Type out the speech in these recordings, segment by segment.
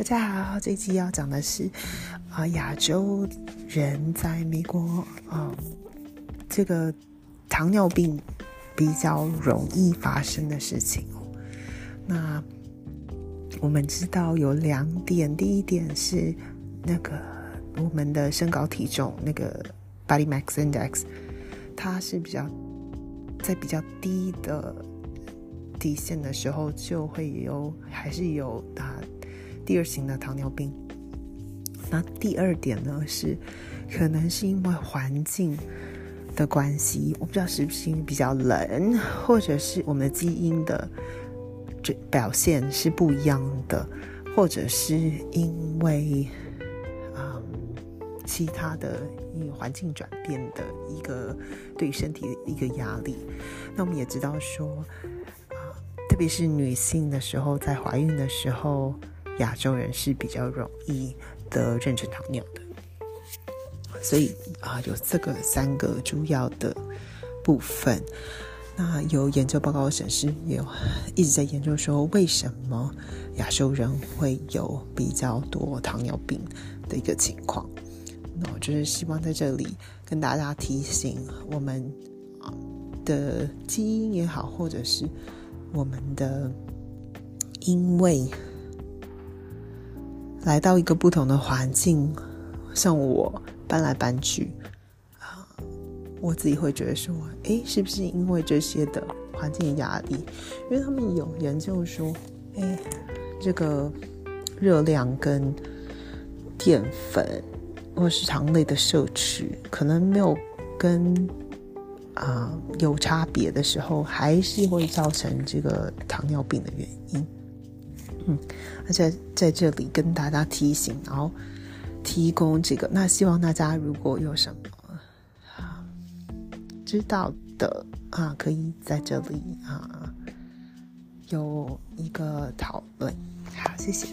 大家好，这期要讲的是啊，亚洲人在美国啊，这个糖尿病比较容易发生的事情哦。那我们知道有两点，第一点是那个我们的身高体重那个 body mass index，它是比较在比较低的底线的时候，就会有还是有啊。第二型的糖尿病，那第二点呢是，可能是因为环境的关系，我不知道是不是因为比较冷，或者是我们的基因的这表现是不一样的，或者是因为啊其他的因为环境转变的一个对身体的一个压力。那我们也知道说啊，特别是女性的时候，在怀孕的时候。亚洲人是比较容易得妊娠糖尿的，所以啊，有这个三个主要的部分。那有研究报告显示，也有一直在研究说，为什么亚洲人会有比较多糖尿病的一个情况。那我就是希望在这里跟大家提醒，我们的基因也好，或者是我们的因为。来到一个不同的环境，像我搬来搬去啊，我自己会觉得说，哎，是不是因为这些的环境压力？因为他们有研究说，哎，这个热量跟淀粉或是糖类的摄取，可能没有跟啊有差别的时候，还是会造成这个糖尿病的原因。嗯，而且在这里跟大家提醒，然后提供这个。那希望大家如果有什么啊知道的啊，可以在这里啊有一个讨论。好，谢谢。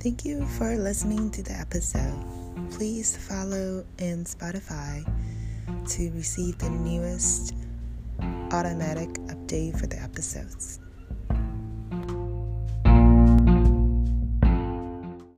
Thank you for listening to the episode. Please follow in Spotify to receive the newest automatic update for the episodes.